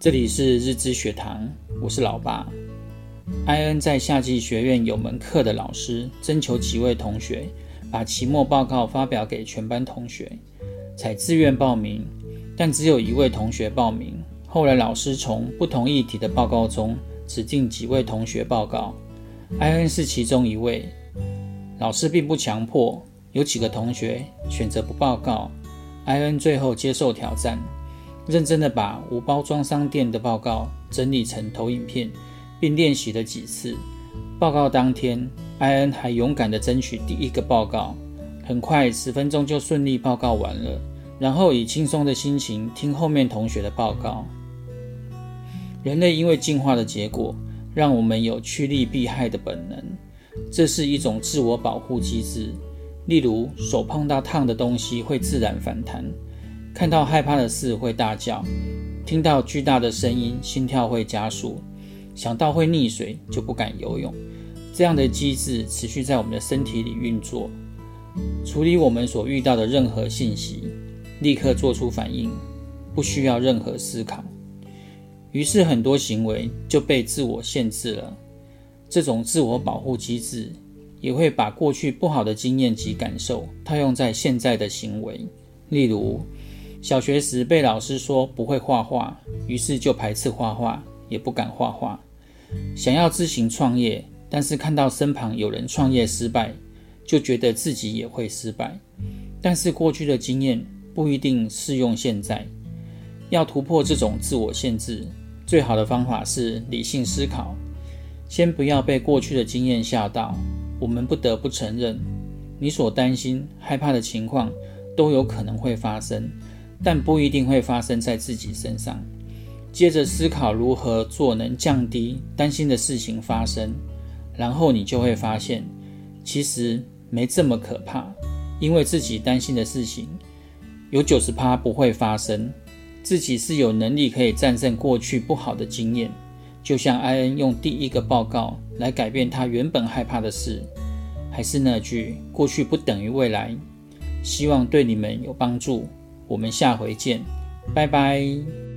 这里是日知学堂，我是老爸。艾恩在夏季学院有门课的老师征求几位同学，把期末报告发表给全班同学，才自愿报名，但只有一位同学报名。后来老师从不同议题的报告中指定几位同学报告，艾恩是其中一位。老师并不强迫，有几个同学选择不报告。艾恩最后接受挑战，认真的把无包装商店的报告整理成投影片，并练习了几次。报告当天，艾恩还勇敢的争取第一个报告，很快十分钟就顺利报告完了，然后以轻松的心情听后面同学的报告。人类因为进化的结果，让我们有趋利避害的本能，这是一种自我保护机制。例如，手碰到烫的东西会自然反弹；看到害怕的事会大叫；听到巨大的声音，心跳会加速；想到会溺水就不敢游泳。这样的机制持续在我们的身体里运作，处理我们所遇到的任何信息，立刻做出反应，不需要任何思考。于是很多行为就被自我限制了。这种自我保护机制也会把过去不好的经验及感受套用在现在的行为。例如，小学时被老师说不会画画，于是就排斥画画，也不敢画画。想要自行创业，但是看到身旁有人创业失败，就觉得自己也会失败。但是过去的经验不一定适用现在。要突破这种自我限制，最好的方法是理性思考。先不要被过去的经验吓到。我们不得不承认，你所担心、害怕的情况都有可能会发生，但不一定会发生在自己身上。接着思考如何做能降低担心的事情发生，然后你就会发现，其实没这么可怕，因为自己担心的事情有九十趴不会发生。自己是有能力可以战胜过去不好的经验，就像艾恩用第一个报告来改变他原本害怕的事。还是那句，过去不等于未来。希望对你们有帮助。我们下回见，拜拜。